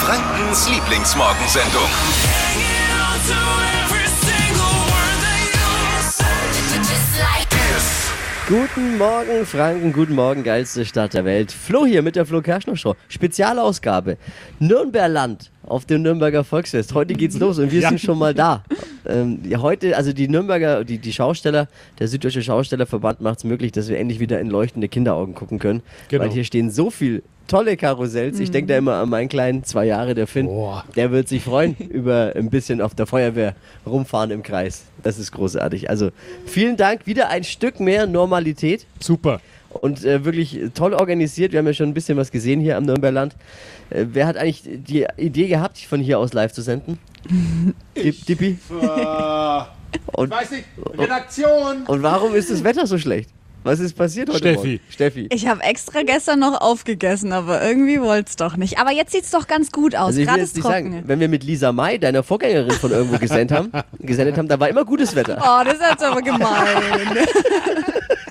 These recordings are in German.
Frankens Lieblingsmorgensendung. Guten Morgen, Franken, guten Morgen, geilste Stadt der Welt. Flo hier mit der Flo Kerschner Show. Spezialausgabe. Nürnberland auf dem Nürnberger Volksfest. Heute geht's los und wir Ja. sind schon mal da. Ähm, ja, heute, also die Nürnberger, die, die Schausteller, der Süddeutsche Schaustellerverband macht es möglich, dass wir endlich wieder in leuchtende Kinderaugen gucken können. Genau. Weil hier stehen so viel tolle Karussells. Ich denke da immer an meinen kleinen zwei Jahre, der Finn. Boah. Der wird sich freuen über ein bisschen auf der Feuerwehr rumfahren im Kreis. Das ist großartig. Also vielen Dank. Wieder ein Stück mehr Normalität Super. und äh, wirklich toll organisiert. Wir haben ja schon ein bisschen was gesehen hier am Nürnberland. Äh, wer hat eigentlich die Idee gehabt, von hier aus live zu senden? Dip, Dippi? Und, Weiß nicht, Redaktion. und warum ist das Wetter so schlecht? Was ist passiert heute Steffi. Morgen? Steffi. Ich habe extra gestern noch aufgegessen, aber irgendwie wollt's doch nicht. Aber jetzt sieht's doch ganz gut aus. Also ich will Gerade jetzt ist nicht trocken. sagen, wenn wir mit Lisa May, deiner Vorgängerin von irgendwo gesendet haben, gesendet haben, da war immer gutes Wetter. Oh, das ist jetzt aber gemein.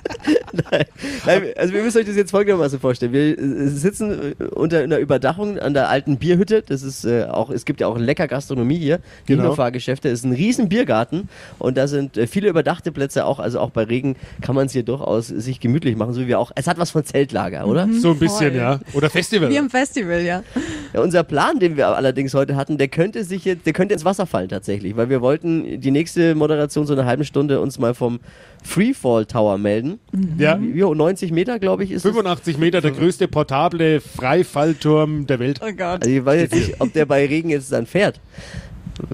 Nein, also wir müssen euch das jetzt folgendermaßen vorstellen. Wir äh, sitzen äh, unter einer Überdachung an der alten Bierhütte. Das ist äh, auch, es gibt ja auch lecker Gastronomie hier, Genau. nur Fahrgeschäfte. Es ist ein riesen Biergarten und da sind äh, viele überdachte Plätze auch. Also auch bei Regen kann man es hier durchaus sich gemütlich machen, so wie wir auch. Es hat was von Zeltlager, oder? So ein bisschen, Voll. ja. Oder Festival. Wie im Festival, ja. Ja, unser Plan, den wir allerdings heute hatten, der könnte sich jetzt, der könnte ins Wasser fallen tatsächlich, weil wir wollten die nächste Moderation so eine halbe Stunde uns mal vom Freefall Tower melden. ja. Wie hoch? 90 Meter, glaube ich, ist es. 85 Meter, der größte portable Freifallturm der Welt. Oh Gott. Also ich weiß jetzt nicht, ob der bei Regen jetzt dann fährt.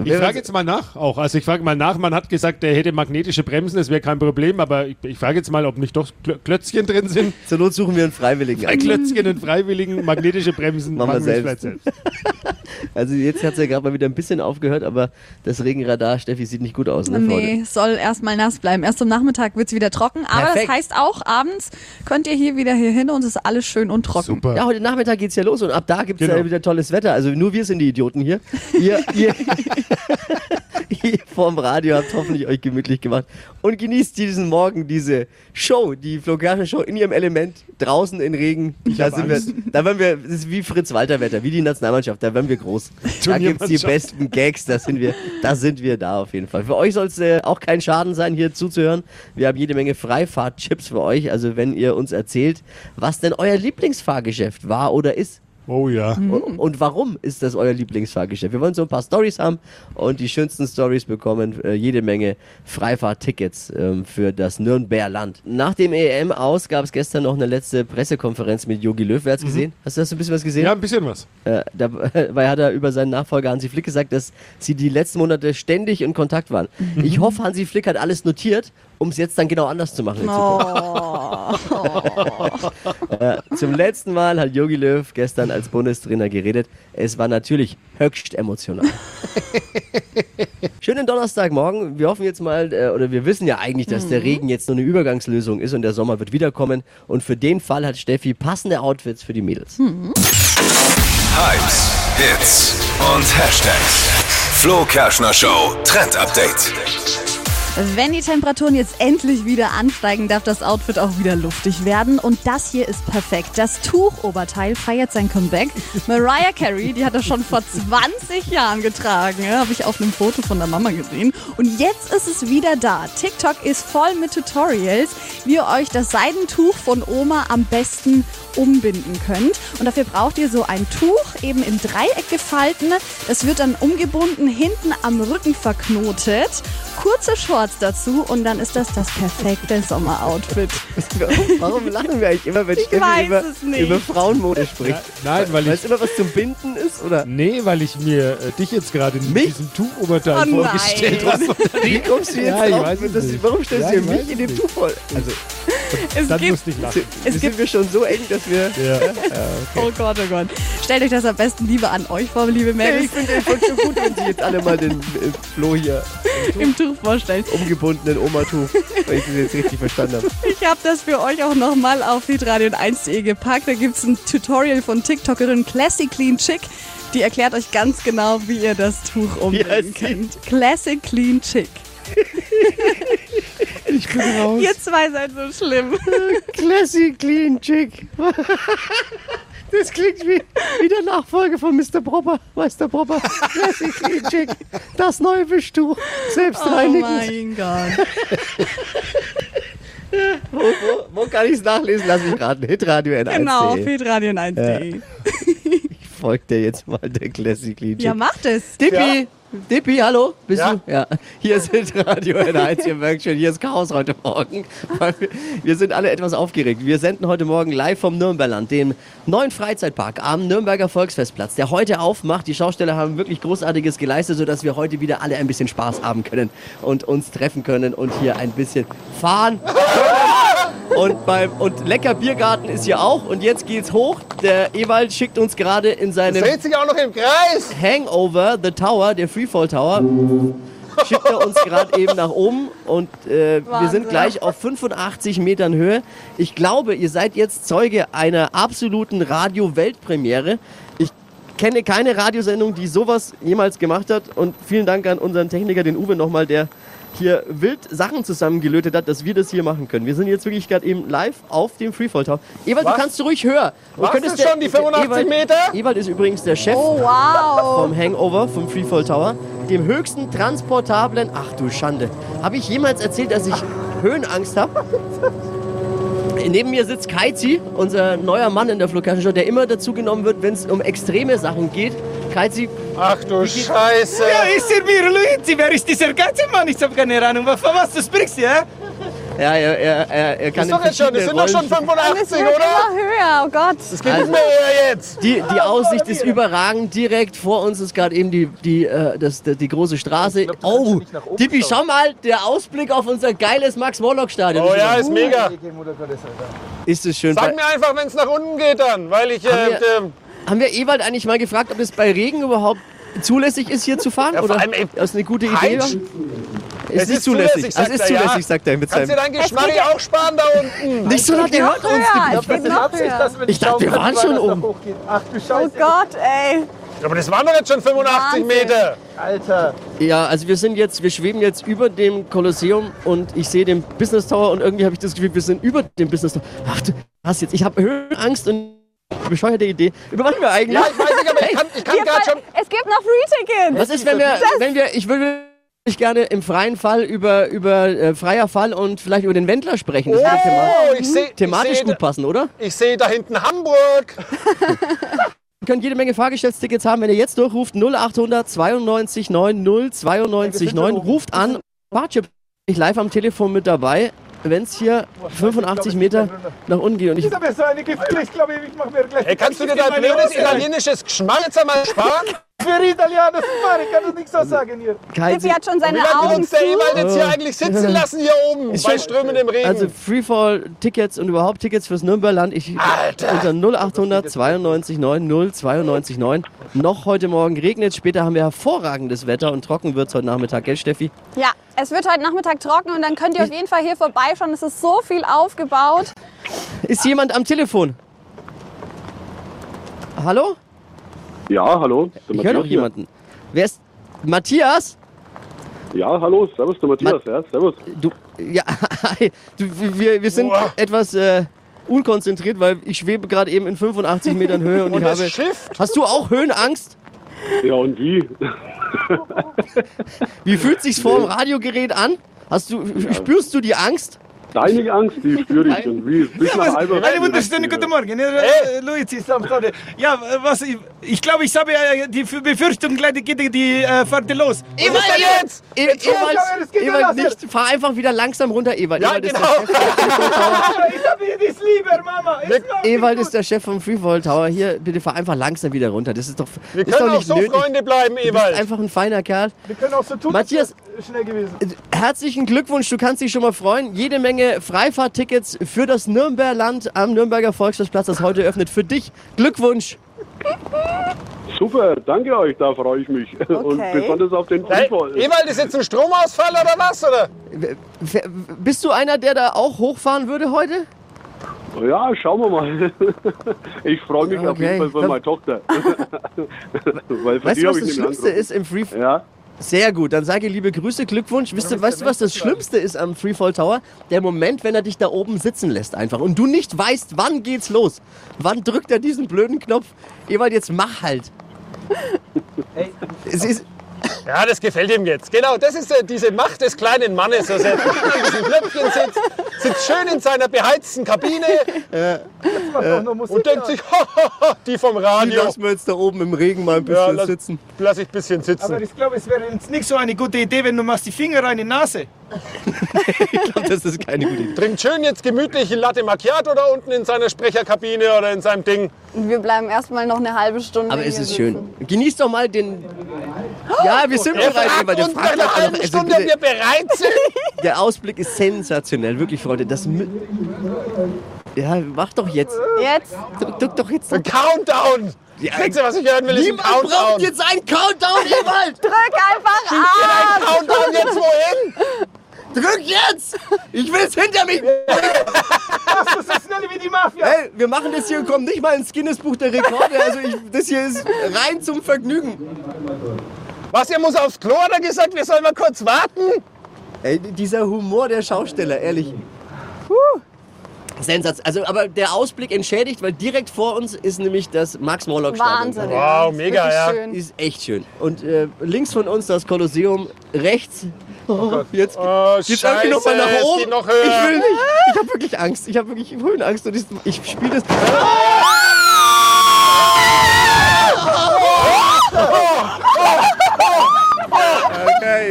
Ich frage jetzt mal nach auch. Also ich frage mal nach, man hat gesagt, er hätte magnetische Bremsen, das wäre kein Problem, aber ich, ich frage jetzt mal, ob nicht doch Klö- Klötzchen drin sind. Zur Not suchen wir einen Freiwilligen. Ein. Klötzchen und Freiwilligen, magnetische Bremsen Machen wir es selbst. vielleicht Also jetzt hat es ja gerade mal wieder ein bisschen aufgehört, aber das Regenradar, Steffi, sieht nicht gut aus. Ne. Nee, soll erstmal nass bleiben. Erst am Nachmittag wird's wieder trocken. Aber Perfekt. das heißt auch, abends könnt ihr hier wieder hier hin und es ist alles schön und trocken. Super. Ja, heute Nachmittag geht's ja los und ab da gibt's Genau. ja wieder tolles Wetter. Also nur wir sind die Idioten hier. Ihr, ihr, ihr vorm Radio habt hoffentlich euch gemütlich gemacht und genießt diesen Morgen diese Show, die Flo Kerschner Show in ihrem Element, draußen in Regen. Da hab sind wir, da werden wir, das ist wie Fritz Walter Wetter, wie die Nationalmannschaft, da werden wir groß. Da gibt's die Turniermannschaft. besten Gags, da sind wir, da sind wir da auf jeden Fall. Für euch soll es äh, auch kein Schaden sein, hier zuzuhören. Wir haben jede Menge Freifahrtchips für euch, also wenn ihr uns erzählt, was denn euer Lieblingsfahrgeschäft war oder ist. Oh ja. Und- Und warum ist das euer Lieblingsfahrgeschäft? Wir wollen so ein paar Stories haben und die schönsten Stories bekommen äh, jede Menge Freifahrttickets ähm, für das Nürnberland. Nach dem EM aus gab es gestern noch eine letzte Pressekonferenz mit Jogi Löw. Wer hat's gesehen? Hast du du ein bisschen was gesehen? Ja, ein bisschen was. Äh, dabei hat er über seinen Nachfolger Hansi Flick gesagt, dass sie die letzten Monate ständig in Kontakt waren. Ich hoffe, Hansi Flick hat alles notiert, um es jetzt dann genau anders zu machen. Äh, zum letzten Mal hat Jogi Löw gestern als Bundestrainer geredet. Es war natürlich höchst emotional. Schönen Donnerstagmorgen. Wir hoffen jetzt mal, äh, oder wir wissen ja eigentlich, dass der Regen jetzt nur eine Übergangslösung ist und der Sommer wird wiederkommen. Und für den Fall hat Steffi passende Outfits für die Mädels. Hypes, Hits und Hashtags. Flo Kerschner Show Trend Update. Wenn die Temperaturen jetzt endlich wieder ansteigen, darf das Outfit auch wieder luftig werden. Und das hier ist perfekt. Das Tuchoberteil feiert sein Comeback. Mariah Carey, die hat das schon vor 20 Jahren getragen. Ja, Habe ich auf einem Foto von der Mama gesehen. Und jetzt ist es wieder da. TikTok ist voll mit Tutorials, wie ihr euch das Seidentuch von Oma am besten umbinden könnt. Und dafür braucht ihr so ein Tuch, eben im Dreieck gefalten. Das wird dann umgebunden, hinten am Rücken verknotet. Kurze Shorts dazu und dann ist das das perfekte Sommeroutfit. Warum lachen wir eigentlich immer, wenn Ich Steffi über, nicht. über Frauenmode spricht? Ja, nein, weil es immer was zum Binden ist, oder? Nee, weil ich mir äh, dich jetzt gerade in Mich? diesem Tuchoberteil Oh vorgestellt habe. Wie kommst du jetzt Ja, ich drauf? nicht. warum stellst Ja, du ich mich in nicht. Tuch voll? Also, Es Dann gibt, musste ich lachen. Es sind gibt- wir schon so eng, dass wir... Ja. oh Gott, oh Gott. Stellt euch das am besten lieber an euch vor, liebe Ich Mädels, finde den schon gut, wenn sie jetzt alle mal den äh, Flo hier im Tuch vorstellen. umgebundenen Oma-Tuch, wenn ich das jetzt richtig verstanden habe. Ich habe das für euch auch nochmal auf hitradio1.de gepackt. Da gibt's ein Tutorial von TikTokerin Classic Clean Chick. Die erklärt euch ganz genau, wie ihr das Tuch umbinden könnt. Classic Clean Chick. Ich raus. Ihr zwei seid so schlimm. Classy Clean Chick. Das klingt wie, wie der Nachfolger von Mr. Propper. Meister Propper. Classy Clean Chick. Das neue Wischtuch. Selbstreinigend. Oh mein Gott. wo, wo, wo kann ich es nachlesen? Lass mich raten. Hitradio N1. Genau, Fedradio 1.de. Folgt dir jetzt mal der Classy Clean Chick. Ja, macht es. Dippi, Dippi, hallo, bist Ja. du? Ja. Hier ist Radio N1, ihr merkt schon, hier ist Chaos heute Morgen. Wir sind alle etwas aufgeregt. Wir senden heute Morgen live vom Nürnberland, dem neuen Freizeitpark am Nürnberger Volksfestplatz, der heute aufmacht. Die Schausteller haben wirklich Großartiges geleistet, sodass wir heute wieder alle ein bisschen Spaß haben können und uns treffen können und hier ein bisschen fahren können. Und, beim, und lecker Biergarten ist hier auch. Und jetzt geht's hoch. Der Ewald schickt uns gerade in seinem Dreht sich auch noch im Kreis. Hangover, The Tower, der Freefall Tower, schickt er uns gerade eben nach oben und äh, wir sind gleich auf 85 Metern Höhe. Ich glaube, ihr seid jetzt Zeuge einer absoluten Radio-Weltpremiere. Ich kenne keine Radiosendung, die sowas jemals gemacht hat und vielen Dank an unseren Techniker, den Uwe nochmal, der hier wild Sachen zusammengelötet hat, dass wir das hier machen können. Wir sind jetzt wirklich gerade eben live auf dem Freefall Tower. Ewald, du Was? kannst du ruhig höher. Du Was könntest ist schon die 85 Ewald, Meter? Ewald ist übrigens der Chef Oh, wow. vom Hangover, vom Freefall Tower, dem höchsten transportablen. Ach du Schande. Habe ich jemals erzählt, dass ich Höhenangst habe? Neben mir sitzt Kaizi, unser neuer Mann in der Flugkastenshow, der immer dazu genommen wird, wenn es um extreme Sachen geht. Kaizi, Ach du Scheiße. Ja, ist er mir, Luigi? Wer ist dieser ganze Mann? Ich habe keine Ahnung, von was du sprichst, ja? ja, er, er, er, er kann ist doch jetzt schon, das sind doch schon verschiedene Und es 85, wird oder? immer höher, oh Gott. Das geht Also- nicht mehr höher jetzt. Die, die Aussicht ist überragend. Direkt vor uns ist gerade eben die, die, äh, das, die, die große Straße. glaub, oh, Tippi, schau mal, der Ausblick auf unser geiles Max-Morlock-Stadion. Oh ja, ist mega. Ist es schön. Sag mir einfach, wenn es nach unten geht dann, weil ich... Äh, Haben wir- Ewald eigentlich mal gefragt, ob es bei Regen überhaupt zulässig ist, hier zu fahren? Ja, oder allem, ey, das ist eine gute Idee? Ist Es nicht ist zulässig. zulässig, Es sagt ist er, ja. zulässig, sagt er mit kannst du seinem. dein Geschmack auch sparen da unten? Nicht so laut, der hört uns. Geht noch höher. Ich dachte, wir waren schon oben. Oh Gott, ey. Aber das waren doch jetzt schon 85 Wahnsinn. Meter. Alter. Ja, also wir sind jetzt, wir schweben jetzt über dem Kolosseum und ich sehe den Business Tower und irgendwie habe ich das Gefühl, wir sind über dem Business Tower. Ach du, was jetzt? Ich habe Höhenangst und bescheuerte Idee. Über was wir eigentlich? Ja, ich weiß nicht, aber ich kann, ich kann gerade schon... es gibt noch Free-Tickets. Was ist, wenn wir, wenn wir, ich würde ich gerne im freien Fall über, über äh, freier Fall und vielleicht über den Wendler sprechen. Das würde thema Oh, ich sehe thematisch ich seh, gut passen, oder? ich seh da hinten Hamburg. Ihr könnt jede Menge Fahrgeschäftstickets haben, wenn ihr jetzt durchruft 0800 92 9 092 9. Ruft an. Barchip ich live am Telefon mit dabei, wenn es hier 85 Meter nach unten geht. Und ich, Ich habe so eine Gift, ich glaube, ich mache mir gleich. Ey, kannst du dir dein blödes italienisches Geschmack jetzt einmal sparen? Für Italiener, Mann, ich kann das nicht so sagen hier. Tippi hat schon seine Augen uns der. Ewald jetzt hier eigentlich sitzen lassen hier oben Ist bei strömendem Regen? also Freefall-Tickets und überhaupt Tickets fürs Nürnberland. Ich, Alter. Unter 0800 92 9 092 9. Noch heute Morgen regnet später haben wir hervorragendes Wetter und trocken wird es heute Nachmittag, gell Steffi? Ja, es wird heute Nachmittag trocken und dann könnt ihr auf jeden Fall hier vorbeischauen. Es ist so viel aufgebaut. Ist jemand am Telefon? Hallo? Ja, hallo. Der Ich höre noch jemanden. Wer ist Matthias? Ja, hallo. Servus, der Matthias. Ja, servus. Du, ja, du, wir, wir sind Boah. etwas äh, unkonzentriert, weil ich schwebe gerade eben in 85 Metern Höhe und, Und ich das habe. Schiff? Hast du auch Höhenangst? Ja, und wie? Wie fühlt sich's vor dem Radiogerät an? Hast du, spürst du die Angst? Deine Angst, die spüre ich. Und wie? Bis nach Albert. Eine wunderschöne guten Morgen. Äh, Luigi Samstade. Ja, äh, was ich, ich glaube, ich habe äh, die Befürchtung, gleich geht die äh, Fahrt los. Was ist da jetzt? Ewald, ja Ewald nicht, fahr einfach wieder langsam runter, Ewald. Ja, Ewald, genau. ist der Chef, Ich habe das lieber, Mama. Ewald ist der Chef vom Freefall Tower. Hier, bitte fahr einfach langsam wieder runter. Das ist doch, Wir ist doch können auch nicht so nötig. Freunde bleiben, Du bist Ewald. einfach ein feiner Kerl. Wir können auch so tun, Matthias- schnell gewesen. Herzlichen Glückwunsch, du kannst dich schon mal freuen. Jede Menge Freifahrttickets für das Nürnberland am Nürnberger Volksfestplatz, das heute öffnet. Für dich Glückwunsch. Super, danke euch, da freue ich mich. Und besonders auf den Hey, Freefall. Ewald, ist jetzt ein Stromausfall oder was? Oder? Bist du einer, der da auch hochfahren würde heute? Ja, schauen wir mal. Ich freue mich auf Okay. jeden Fall für meine Tochter. Weil für Weißt du, was das Schlimmste ist im Free Ja, Sehr gut, dann sage liebe Grüße, Glückwunsch. Wisst ihr, weißt du, was das Schlimmste ist am Freefall Tower? Der Moment, wenn er dich da oben sitzen lässt einfach und du nicht weißt, wann geht's los. Wann drückt er diesen blöden Knopf? Ewald, jetzt mach halt. Es ist, Ja, das gefällt ihm jetzt. Genau, das ist äh, diese Macht des kleinen Mannes. dass er in diesem Klöpfchen sitzt, sitzt schön in seiner beheizten Kabine und denkt sich, die vom die Radio. lassen wir jetzt da oben im Regen mal ein bisschen Ja, lass, sitzen. lass ich ein bisschen Aber sitzen. ich glaube, es wäre jetzt nicht so eine gute Idee, wenn du machst die Finger rein in die Nase. Ich glaube, das ist keine gute Idee. Trinkt schön jetzt gemütlich ein Latte Macchiato da unten in seiner Sprecherkabine oder in seinem Ding. Und wir bleiben erstmal noch eine halbe Stunde Aber es hier ist sitzen. schön. Genieß doch mal den. Ja, wir sind Er bereit, fragt uns fragt nach einer halben also Stunde, ob wir bereit sind. Der Ausblick ist sensationell, wirklich, Freunde. Das ja, mach doch jetzt. Jetzt? Drück, drück doch jetzt. Ein Countdown. Ja, ihr, was ich hören will? Ist ein Niemand braucht Countdown. jetzt einen Countdown, Ewald! Drück einfach Ein ab! Countdown jetzt wohin? Drück jetzt! Ich will's hinter mich! Machst du so schnell wie die Mafia? Hey, wir machen das hier und kommen nicht mal ins Guinness-Buch der Rekorde. Also ich, das hier ist rein zum Vergnügen. Was, ihr muss aufs Klo, hat er gesagt, wir sollen mal kurz warten? Ey, dieser Humor der Schausteller, ehrlich. Sensatz. Also, aber der Ausblick entschädigt, weil direkt vor uns ist nämlich das Max-Morlock-Stadion. Wahnsinn. Wow, ja. mega, ja. Schön. Ist echt schön. Und äh, links von uns das Kolosseum, rechts. Oh, jetzt Oh, jetzt irgendwie noch mal Scheiße, nach es oben. geht noch höher. Ich will nicht. Ich habe wirklich Angst. Ich habe wirklich Höhenangst und ich, ich spiele das. Okay,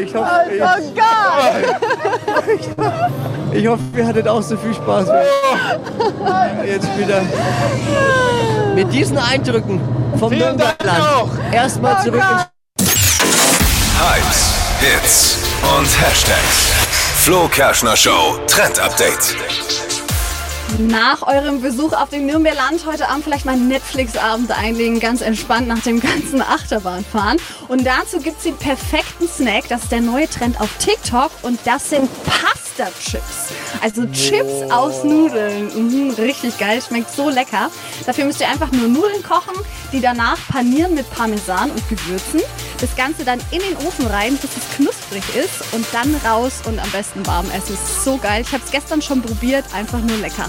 ich hoffe, ich, Oh Gott! ich hoffe, ihr hattet auch so viel Spaß. wie Jetzt wieder. Mit diesen Eindrücken vom Vielen auch. Erstmal zurück ins Hypes, Hits und Hashtags. Flo Kerschner Show Trend Update. Nach eurem Besuch auf dem Nürnberger Land heute Abend vielleicht mal einen Netflix-Abend einlegen, ganz entspannt nach dem ganzen Achterbahnfahren. Und dazu gibt's den perfekten Snack. Das ist der neue Trend auf TikTok und das sind Pasta-Chips. Also Chips aus Nudeln. Mhm, richtig geil, schmeckt so lecker. Dafür müsst ihr einfach nur Nudeln kochen, die danach panieren mit Parmesan und Gewürzen. Das Ganze dann in den Ofen rein, bis es knusprig ist und dann raus und am besten warm essen. Ist so geil. Ich habe es gestern schon probiert, einfach nur lecker.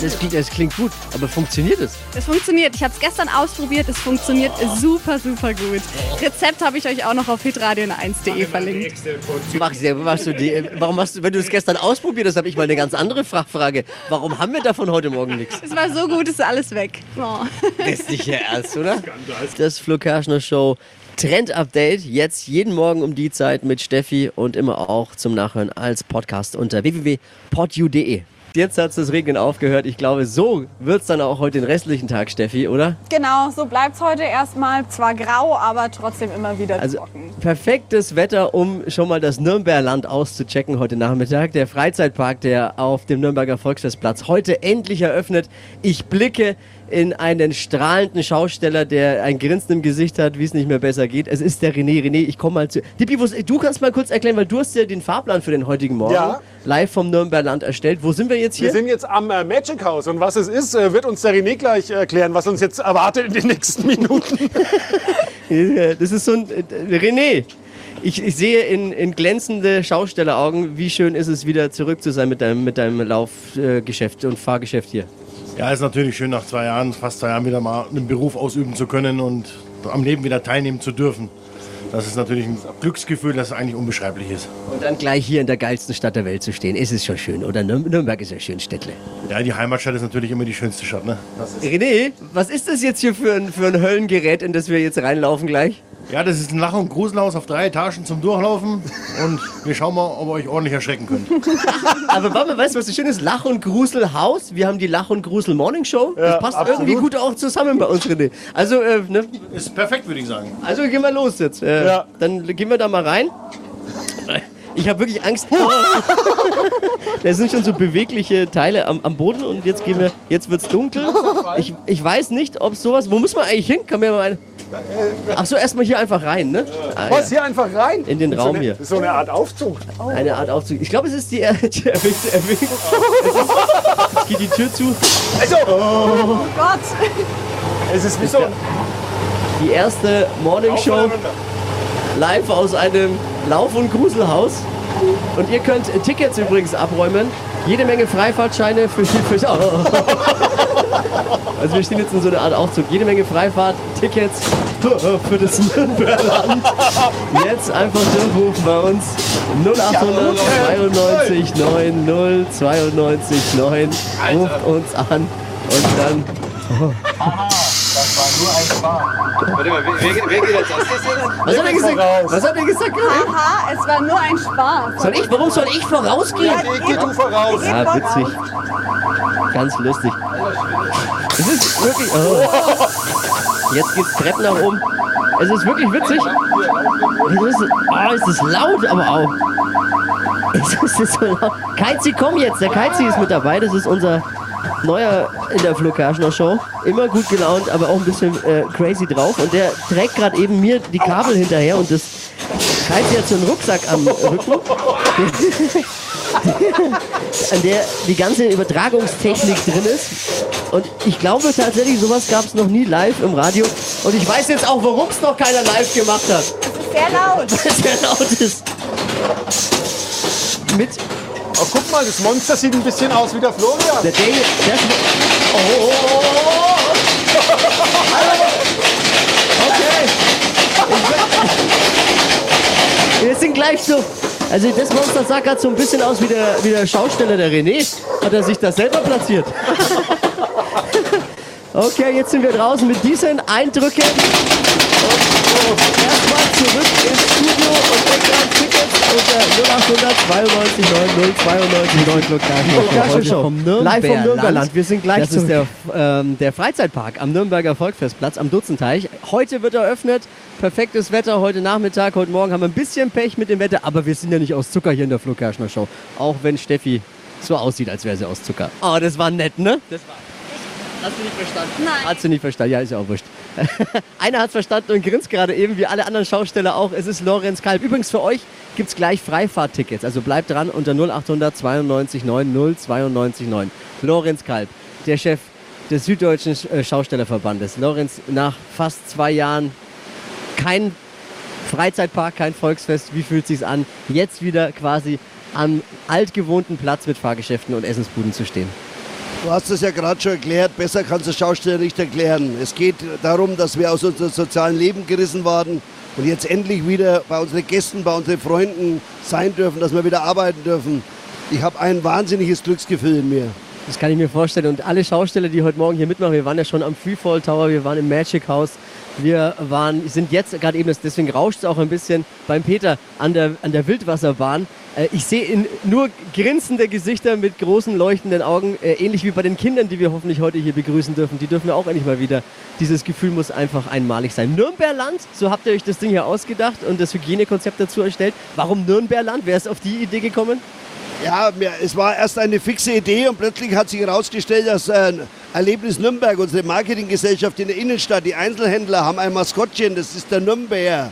Das klingt, das klingt gut, aber funktioniert es? Es funktioniert. Ich habe es gestern ausprobiert. Es funktioniert super, super gut. Rezept habe ich euch auch noch auf hitradio1.de verlinkt. Mach ich selber, machst du die, warum hast du, wenn du es gestern ausprobiert hast, habe ich mal eine ganz andere Frage. Warum haben wir davon heute Morgen nichts? Es war so gut, ist alles weg. Oh. Das ist nicht Ihr Ernst, oder? Das Flo Kerschner Show Trend-Update. Jetzt jeden Morgen um die Zeit mit Steffi und immer auch zum Nachhören als Podcast unter www.podu.de. Jetzt hat das Regnen aufgehört. Ich glaube, so wird es dann auch heute den restlichen Tag, Steffi, oder? Genau, so bleibt's heute erstmal. Zwar grau, aber trotzdem immer wieder Also trocken. perfektes Wetter, um schon mal das Nürnberger Land auszuchecken heute Nachmittag. Der Freizeitpark, der auf dem Nürnberger Volksfestplatz heute endlich eröffnet. Ich blicke in einen strahlenden Schausteller, der ein Grinsen im Gesicht hat, wie es nicht mehr besser geht. Es ist der René. René, ich komme mal zu. Dippi, du kannst mal kurz erklären, weil du hast ja den Fahrplan für den heutigen Morgen Ja. live vom Nürnberger Land erstellt. Wo sind wir jetzt Wir hier? sind jetzt am äh, Magic House und was es ist, äh, wird uns der René gleich erklären, was uns jetzt erwartet in den nächsten Minuten. Das ist so ein. äh, René! Ich, ich sehe in, in glänzende Schaustelleraugen, wie schön ist es, wieder zurück zu sein mit deinem, mit deinem Laufgeschäft und Fahrgeschäft hier. Ja, ist natürlich schön, nach zwei Jahren, fast zwei Jahren wieder mal einen Beruf ausüben zu können und am Leben wieder teilnehmen zu dürfen. Das ist natürlich ein Glücksgefühl, das eigentlich unbeschreiblich ist. Und dann gleich hier in der geilsten Stadt der Welt zu stehen, ist es schon schön, oder? Nür- Nürnberg ist ja schön, Städtle. Ja, die Heimatstadt ist natürlich immer die schönste Stadt. Ne? René, was ist das jetzt hier für ein, für ein Höllengerät, in das wir jetzt reinlaufen gleich? Ja, das ist ein Lach- und Gruselhaus auf drei Etagen zum Durchlaufen und wir schauen mal, ob ihr euch ordentlich erschrecken könnt. Aber mal, weißt du, was so schön ist? Lach- und Grusel-Haus. Wir haben die Lach- und Grusel-Morning-Show. Das passt absolut. irgendwie gut auch zusammen bei uns, René. Also, äh, ne, Ist perfekt, würde ich sagen. Also gehen wir los jetzt. Äh, Ja. Dann gehen wir da mal rein. Ich habe wirklich Angst. da sind schon so bewegliche Teile am, am Boden und jetzt gehen wir. Jetzt wird's dunkel. Ich, ich weiß nicht, ob sowas. Wo muss man eigentlich hin? Kann mir mal ein. Ach so, erstmal hier einfach rein, ne? Ah, Was, ja. hier einfach rein? In den so Raum eine, hier. So eine Art Aufzug. Eine Art Aufzug. Ich glaube, es ist die, er die erwähnte Erwähnung. Jetzt geht die Tür zu. Also, Oh Gott! es ist wie so Die erste Morning Show. live aus einem Lauf- und Gruselhaus. Und ihr könnt Tickets übrigens abräumen. Jede Menge Freifahrtscheine für, für Also wir stehen jetzt in so einer Art Aufzug. Jede Menge Freifahrt, Tickets für das Nürnberland. Jetzt einfach durchrufen bei uns 0800 92 9 092 9. Ruft uns an und dann war nur ein Spaß. Warte mal, wer, wer, wer geht als erstes hin? Was hat er gesagt? Was hat er gesagt? Haha, es war nur ein Spaß. Soll ich, warum soll ich vorausgehen? Geh, geh du voraus. Ja, witzig. Ganz lustig. Es ist wirklich. Oh. Jetzt geht's Treppen nach oben. Es ist wirklich witzig. Es ist, oh, es ist laut, aber auch. Es ist so laut. Keizi, komm jetzt. Der Keizi ist mit dabei. Das ist unser neuer in der Flo Kerschner Show. Immer gut gelaunt, aber auch ein bisschen äh, crazy drauf. Und der trägt gerade eben mir die Kabel hinterher und das Keizi hat so einen Rucksack am Rücken. an der die ganze Übertragungstechnik drin ist. Und ich glaube tatsächlich, sowas gab es noch nie live im Radio. Und ich weiß jetzt auch, warum es noch keiner live gemacht hat. Sehr laut. Weil es sehr laut ist. Mit Oh, guck mal, das Monster sieht ein bisschen aus wie der Florian. der Daniel. Der ist, oh, Okay. Wir sind gleich so. Also das Monster sah gerade so ein bisschen aus wie der, wie der Schausteller der René. Hat er sich da selber platziert? Okay, jetzt sind wir draußen mit diesen Eindrücken. Und erstmal zurück ins Studio und unsere Tickets unter 0800 92 90 92 9 Lokal. Heute vom Live vom Nürnberland. Wir sind gleich Das ist der, ähm, der Freizeitpark am Nürnberger Volksfestplatz am Dutzenteich. Heute wird eröffnet. Perfektes Wetter heute Nachmittag. Heute Morgen haben wir ein bisschen Pech mit dem Wetter, aber wir sind ja nicht aus Zucker hier in der Flo Kerschner Show. Auch wenn Steffi so aussieht, als wäre sie aus Zucker. Oh, das war nett, ne? Das war. Hast du nicht verstanden? Nein. Hat sie nicht verstanden? Ja, ist ja auch wurscht. Einer hat es verstanden und grinst gerade eben, wie alle anderen Schausteller auch. Es ist Lorenz Kalb. Übrigens für euch gibt es gleich Freifahrttickets. Also bleibt dran unter 0800 92 9 092 9. Lorenz Kalb, der Chef des Süddeutschen äh, Schaustellerverbandes. Lorenz, nach fast zwei Jahren kein Freizeitpark, kein Volksfest. Wie fühlt sich's an, jetzt wieder quasi am altgewohnten Platz mit Fahrgeschäften und Essensbuden zu stehen? Du hast es ja gerade schon erklärt, besser kannst du Schausteller nicht erklären. Es geht darum, dass wir aus unserem sozialen Leben gerissen waren und jetzt endlich wieder bei unseren Gästen, bei unseren Freunden sein dürfen, dass wir wieder arbeiten dürfen. Ich habe ein wahnsinniges Glücksgefühl in mir. Das kann ich mir vorstellen. Und alle Schausteller, die heute Morgen hier mitmachen, wir waren ja schon am Freefall Tower, wir waren im Magic House, wir waren, sind jetzt gerade eben, deswegen rauscht es auch ein bisschen beim Peter an der, an der Wildwasserbahn. Äh, Ich sehe nur grinsende Gesichter mit großen leuchtenden Augen, äh, ähnlich wie bei den Kindern, die wir hoffentlich heute hier begrüßen dürfen. Die dürfen wir auch endlich mal wieder. Dieses Gefühl muss einfach einmalig sein. Nürnberland, so habt ihr euch das Ding hier ausgedacht und das Hygienekonzept dazu erstellt. Warum Nürnberland? Wer ist auf die Idee gekommen? Ja, es war erst eine fixe Idee und plötzlich hat sich herausgestellt, dass äh, Erlebnis Nürnberg, unsere Marketinggesellschaft in der Innenstadt, die Einzelhändler haben ein Maskottchen, das ist der Nürnberger.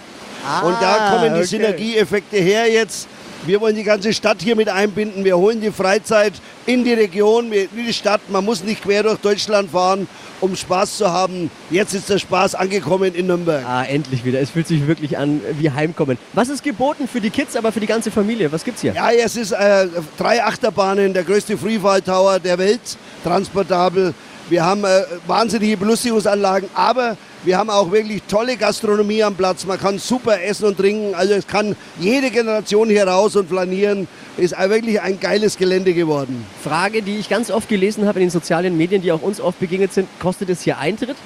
und da kommen die okay. Synergieeffekte her jetzt. Wir wollen die ganze Stadt hier mit einbinden. Wir holen die Freizeit in die Region, in die Stadt. Man muss nicht quer durch Deutschland fahren, um Spaß zu haben. Jetzt ist der Spaß angekommen in Nürnberg. Ah, endlich wieder. Es fühlt sich wirklich an wie Heimkommen. Was ist geboten für die Kids, aber für die ganze Familie? Was gibt's hier? Ja, es ist äh, drei Achterbahnen, der größte Freefall Tower der Welt, transportabel. Wir haben äh, wahnsinnige Belustigungsanlagen, aber wir haben auch wirklich tolle Gastronomie am Platz. Man kann super essen und trinken. Also es kann jede Generation hier raus und flanieren. Ist wirklich ein geiles Gelände geworden. Frage, die ich ganz oft gelesen habe in den sozialen Medien, die auch uns oft begegnet sind. Kostet es hier Eintritt?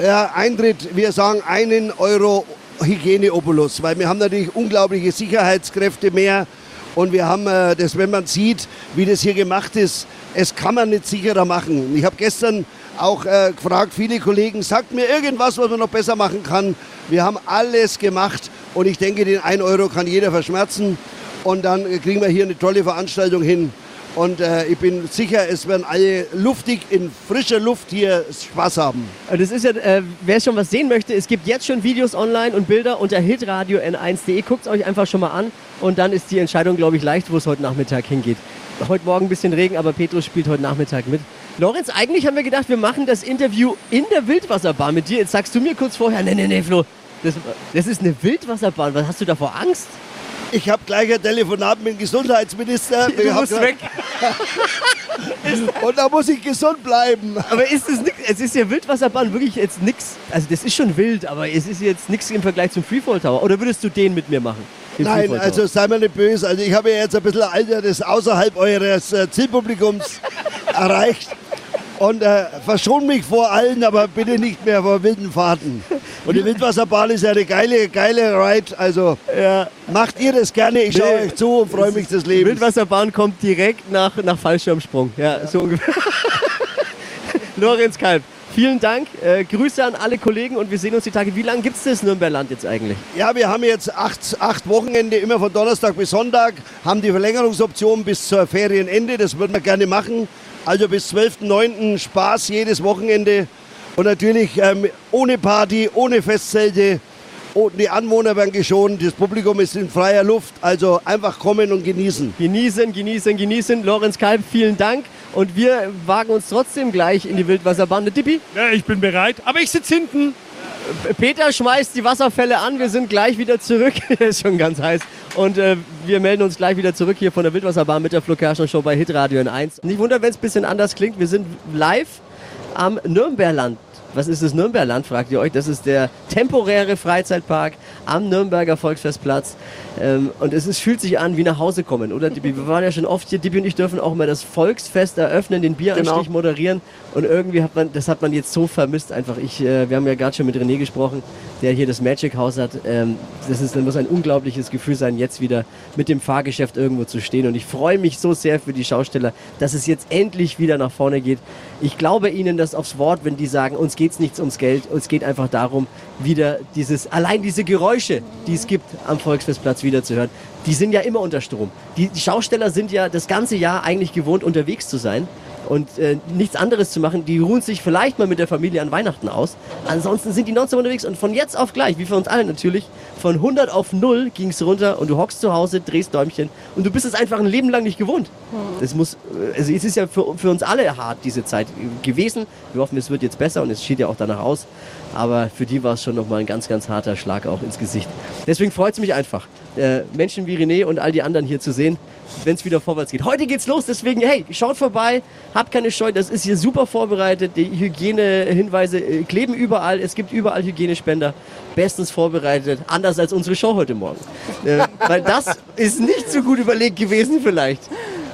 Ja, Eintritt, wir sagen einen Euro Hygieneopulus, weil wir haben natürlich unglaubliche Sicherheitskräfte mehr und wir haben äh, das, wenn man sieht, wie das hier gemacht ist, es kann man nicht sicherer machen. Ich habe gestern auch äh, gefragt, viele Kollegen, sagt mir irgendwas, was man noch besser machen kann. Wir haben alles gemacht und ich denke, den 1 Euro kann jeder verschmerzen und dann äh, kriegen wir hier eine tolle Veranstaltung hin. Und äh, ich bin sicher, es werden alle luftig in frischer Luft hier Spaß haben. Das ist ja, äh, wer schon was sehen möchte, es gibt jetzt schon Videos online und Bilder unter hitradio n1.de. Guckt es euch einfach schon mal an und dann ist die Entscheidung, glaube ich, leicht, wo es heute Nachmittag hingeht. Heute Morgen ein bisschen Regen, aber Petrus spielt heute Nachmittag mit. Lorenz, eigentlich haben wir gedacht, wir machen das Interview in der Wildwasserbahn mit dir. Jetzt sagst du mir kurz vorher, nee, nee, nee, Flo, Das, das ist eine Wildwasserbahn. Was hast du da vor Angst? Ich habe gleich ein Telefonat mit dem Gesundheitsminister. Du musst weg. Und da muss ich gesund bleiben. Aber ist es nix? Es ist ja Wildwasserbahn wirklich jetzt nix. Also das ist schon wild, aber es ist jetzt nichts im Vergleich zum Freefall Tower. Oder würdest du den mit mir machen? Nein, also sei mir nicht böse. Also ich habe ja jetzt ein bisschen Alter, das außerhalb eures äh, Zielpublikums erreicht. Und äh, verschon mich vor allen, aber bitte nicht mehr vor wilden Fahrten. Und die Wildwasserbahn ist ja eine geile, geile Ride. Also macht ihr das gerne, ich schaue Nee. euch zu und freue mich des Lebens. Wildwasserbahn kommt direkt nach, nach Fallschirmsprung. Ja, so ungefähr. Lorenz Kalb, vielen Dank. Äh, Grüße an alle Kollegen und wir sehen uns die Tage. Wie lange gibt es das Nürnberland jetzt eigentlich? Ja, wir haben jetzt acht, acht Wochenende, immer von Donnerstag bis Sonntag, haben die Verlängerungsoption bis zur Ferienende, das würden wir gerne machen. Also bis 12.09. Spaß jedes Wochenende und natürlich ähm, ohne Party, ohne Festzelte. Oh, die Anwohner werden geschont, das Publikum ist in freier Luft, also einfach kommen und genießen. Genießen, genießen, genießen. Lorenz Kalb, vielen Dank. Und wir wagen uns trotzdem gleich in die Wildwasserbahn. Der Tippi? Ja, ich bin bereit, aber ich sitze hinten. Peter schmeißt die Wasserfälle an. Wir sind gleich wieder zurück. ist schon ganz heiß. Und äh, wir melden uns gleich wieder zurück hier von der Wildwasserbahn mit der Flo Show bei Hitradio in 1. Nicht wundern, wenn es ein bisschen anders klingt. Wir sind live am Nürnberland. Was ist das Nürnberland, fragt ihr euch. Das ist der temporäre Freizeitpark am Nürnberger Volksfestplatz. Ähm, und es ist, fühlt sich an wie nach Hause kommen, oder Dippi? Wir waren ja schon oft hier. Dippi und ich dürfen auch mal das Volksfest eröffnen, den Bieranstich Genau. moderieren. Und irgendwie hat man, das hat man jetzt so vermisst einfach. Ich, äh, wir haben ja gerade schon mit René gesprochen, der hier das Magic House hat. Ähm, das, ist, das muss ein unglaubliches Gefühl sein, jetzt wieder mit dem Fahrgeschäft irgendwo zu stehen. Und ich freue mich so sehr für die Schausteller, dass es jetzt endlich wieder nach vorne geht. Ich glaube ihnen das aufs Wort, wenn die sagen, uns geht es nichts ums Geld, uns geht einfach darum, wieder dieses, allein diese Geräusche, die es gibt am Volksfestplatz wieder zu hören, die sind ja immer unter Strom. Die, die Schausteller sind ja das ganze Jahr eigentlich gewohnt, unterwegs zu sein und äh, nichts anderes zu machen. Die ruhen sich vielleicht mal mit der Familie an Weihnachten aus. Ansonsten sind die nonstop unterwegs und von jetzt auf gleich, wie für uns alle natürlich, von 100 auf 0 ging es runter und du hockst zu Hause, drehst Däumchen und du bist es einfach ein Leben lang nicht gewohnt. Das muss, äh, also es ist ja für, für uns alle hart, diese Zeit gewesen. Wir hoffen, es wird jetzt besser und es sieht ja auch danach aus. Aber für die war es schon nochmal ein ganz, ganz harter Schlag auch ins Gesicht. Deswegen freut es mich einfach, äh, Menschen wie René und all die anderen hier zu sehen, wenn es wieder vorwärts geht. Heute geht's los, deswegen, hey, schaut vorbei, habt keine Scheu, das ist hier super vorbereitet. Die Hygienehinweise äh, kleben überall, es gibt überall Hygienespender, bestens vorbereitet, anders als unsere Show heute Morgen. Äh, weil das ist nicht so gut überlegt gewesen vielleicht.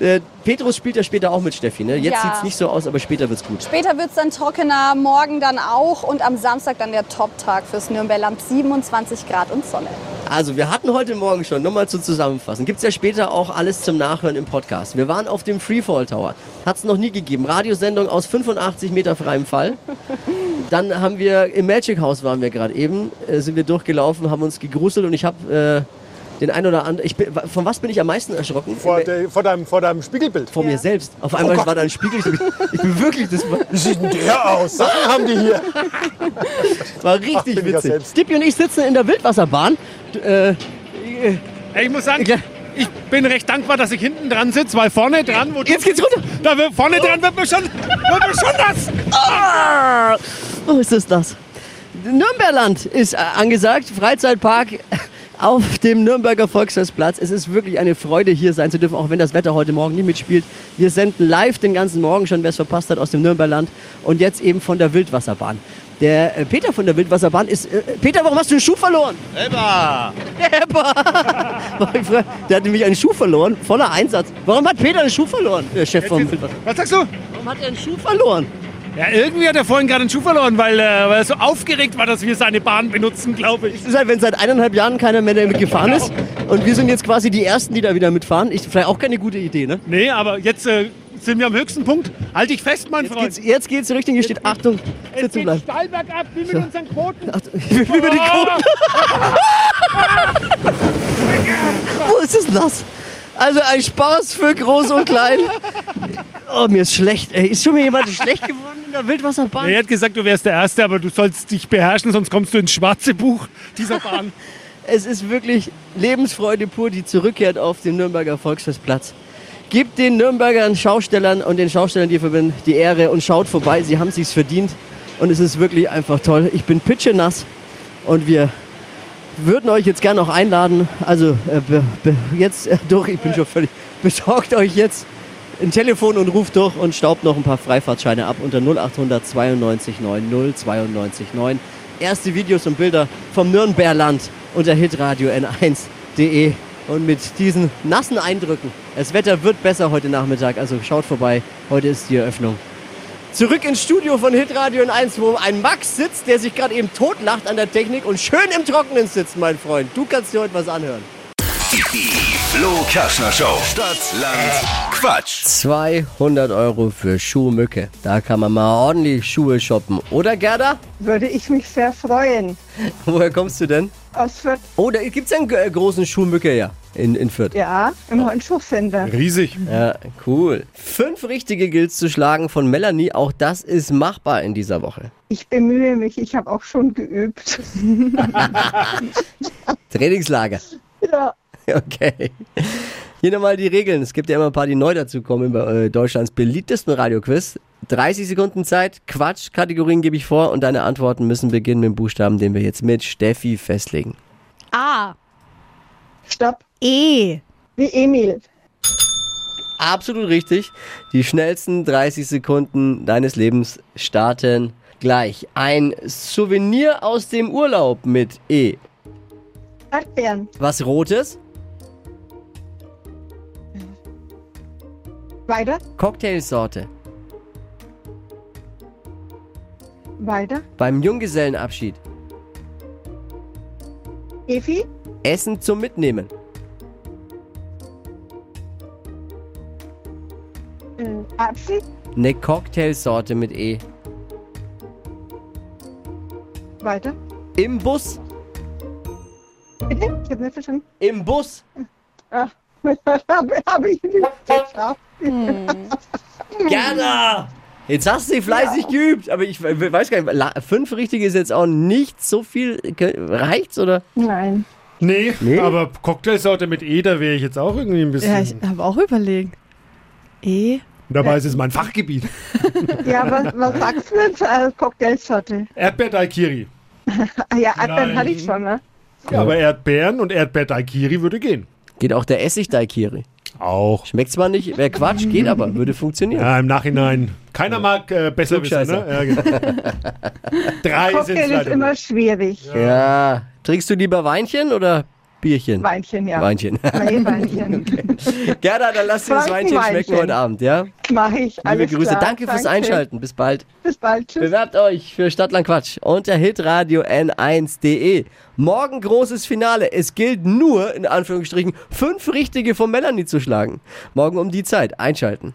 Äh, Petrus spielt ja später auch mit Steffi, ne? Jetzt Ja. sieht's nicht so aus, aber später wird's gut. Später wird es dann trockener, morgen dann auch und am Samstag dann der Top-Tag fürs Nürnberland. 27 Grad und Sonne. Also, wir hatten heute Morgen schon, nochmal zu zusammenfassen, gibt es ja später auch alles zum Nachhören im Podcast. Wir waren auf dem Freefall Tower. Hat es noch nie gegeben. Radiosendung aus 85 Meter freiem Fall. Dann haben wir im Magic House waren wir gerade eben, äh, sind wir durchgelaufen, haben uns gegruselt und ich habe äh, den ein oder anderen. Ich bin, von was bin ich am meisten erschrocken? Vor, de, vor, deinem, vor deinem Spiegelbild. Vor mir selbst. Auf einmal Gott. war da ein Spiegel. Ich bin, ich bin wirklich, das war, Wie sieht denn der aus? Sachen haben die hier. war Ach, richtig ja witzig. Dippi und ich sitzen in der Wildwasserbahn. D- Äh, Ich muss sagen, Ja. ich bin recht dankbar, dass ich hinten dran sitze, weil vorne dran, wo du jetzt geht's runter. da wird, vorne dran wird mir schon, wird mir schon das. Ah! Oh, ist das das? Nürnberland ist äh, angesagt, Freizeitpark auf dem Nürnberger Volksfestplatz. Es ist wirklich eine Freude, hier sein zu dürfen, auch wenn das Wetter heute Morgen nicht mitspielt. Wir senden live den ganzen Morgen schon, wer es verpasst hat, aus dem Nürnberland und jetzt eben von der Wildwasserbahn. Der äh, Peter von der Wildwasserbahn ist. Äh, Peter, warum hast du den Schuh verloren? Eber! Eber! Der hat nämlich einen Schuh verloren, voller Einsatz. Warum hat Peter einen Schuh verloren, der Chef vom Wildwasser? Was sagst du? Warum hat er einen Schuh verloren? Ja, irgendwie hat er vorhin gerade den Schuh verloren, weil, äh, weil er so aufgeregt war, dass wir seine Bahn benutzen, glaube ich. Es ist halt, wenn seit eineinhalb Jahren keiner mehr damit gefahren ist und wir sind jetzt quasi die Ersten, die da wieder mitfahren. Ich, vielleicht auch keine gute Idee, ne? Nee, aber jetzt äh, sind wir am höchsten Punkt. Halt dich fest, mein Jetzt Freund. geht's, jetzt geht's Richtung, hier steht Achtung, es sitzen geht bleiben. steil bergab, wie mit unseren Quoten. Achtung, über die Quoten. Wo ist es nass? Also ein Spaß für Groß und Klein. Oh, mir ist schlecht. Ey, ist schon mal jemand schlecht geworden in der Wildwasserbahn? Er hat gesagt, du wärst der Erste, aber du sollst dich beherrschen, sonst kommst du ins schwarze Buch dieser Bahn. Es ist wirklich Lebensfreude pur, die zurückkehrt auf den Nürnberger Volksfestplatz. Gebt den Nürnbergern Schaustellern und den Schaustellern, die ihr verbindet, die Ehre und schaut vorbei. Sie haben sich's verdient und es ist wirklich einfach toll. Ich bin pitschenass und wir würden euch jetzt gerne noch einladen. Also äh, jetzt äh, durch, ich bin schon völlig besorgt euch jetzt ein Telefon und ruft durch und staubt noch ein paar Freifahrtscheine ab unter 0800 92 9 092 9. Erste Videos und Bilder vom Nürnberland unter hitradio n1.de und mit diesen nassen Eindrücken. Das Wetter wird besser heute Nachmittag, also schaut vorbei. Heute ist die Eröffnung. Zurück ins Studio von Hitradio N1, wo ein Max sitzt, der sich gerade eben totlacht an der Technik und schön im Trockenen sitzt, mein Freund. Du kannst dir heute was anhören. Die Flo Kerschner Show. Stadt, Land, Quatsch. 200 Euro für Schuhmücke. Da kann man mal ordentlich Schuhe shoppen. Oder Gerda? Würde ich mich sehr freuen. Woher kommst du denn? Aus Fürth. Oh, da gibt es einen äh, großen Schuhmücke, ja, in, in Fürth. Ja, im neuen Schuhcenter. Riesig. Ja, cool. Fünf richtige Gilts zu schlagen von Melanie. Auch das ist machbar in dieser Woche. Ich bemühe mich, ich habe auch schon geübt. Trainingslager. ja. Okay. Hier nochmal die Regeln. Es gibt ja immer ein paar, die neu dazukommen bei äh, Deutschlands beliebtesten Radioquiz. 30 Sekunden Zeit, Quatsch, Kategorien gebe ich vor und deine Antworten müssen beginnen mit dem Buchstaben, den wir jetzt mit Steffi festlegen. A. Stopp. E. Wie Emil. Absolut richtig. Die schnellsten 30 Sekunden deines Lebens starten gleich. Ein Souvenir aus dem Urlaub mit E. Erdbeeren. Was Rotes? Weiter. Cocktailsorte. Weiter. Beim Junggesellenabschied. Efi. Essen zum Mitnehmen. Apfel. Eine Cocktailsorte mit E. Weiter. Im Bus. Bitte? Ich habe nicht verstanden. Im Bus. Ach, hab ich nicht geschafft. Gerda! Jetzt hast du sie fleißig geübt, aber ich we- weiß gar nicht, fünf richtige ist jetzt auch nicht so viel. Reicht's oder? Nein. Nee, Nee? aber Cocktailsorte mit E, da wäre ich jetzt auch irgendwie ein bisschen. Ja, ich habe auch überlegt. E. Dabei ist es mein Fachgebiet. Ja, was, was sagst du denn als Cocktailsorte? Erdbeer-Daikiri. Ah Ja, Erdbeeren hatte ich schon, ne? Ja, aber Erdbeeren und Erdbeer-Daikiri würde gehen. Geht auch der Essig-Daikiri. Auch. Schmeckt zwar nicht, wäre Quatsch, geht aber, würde funktionieren. Ja, im Nachhinein. Keiner mag äh, besser wissen, ne? Ja, genau. Drei sind Cocktail ist leider. immer schwierig. Ja. Trinkst du lieber Weinchen oder Bierchen? Weinchen, ja. Weinchen. Nein, Weinchen. Gerda, dann lass dir das Weinchen schmecken heute Abend, ja? Mach ich. Liebe Alles Grüße. klar. Danke fürs Einschalten. Bis bald. Bis bald. Tschüss. Bewerbt euch für Stadtland Quatsch unter hitradio n1.de. Morgen großes Finale. Es gilt nur, in Anführungsstrichen, fünf richtige von Melanie zu schlagen. Morgen um die Zeit. Einschalten.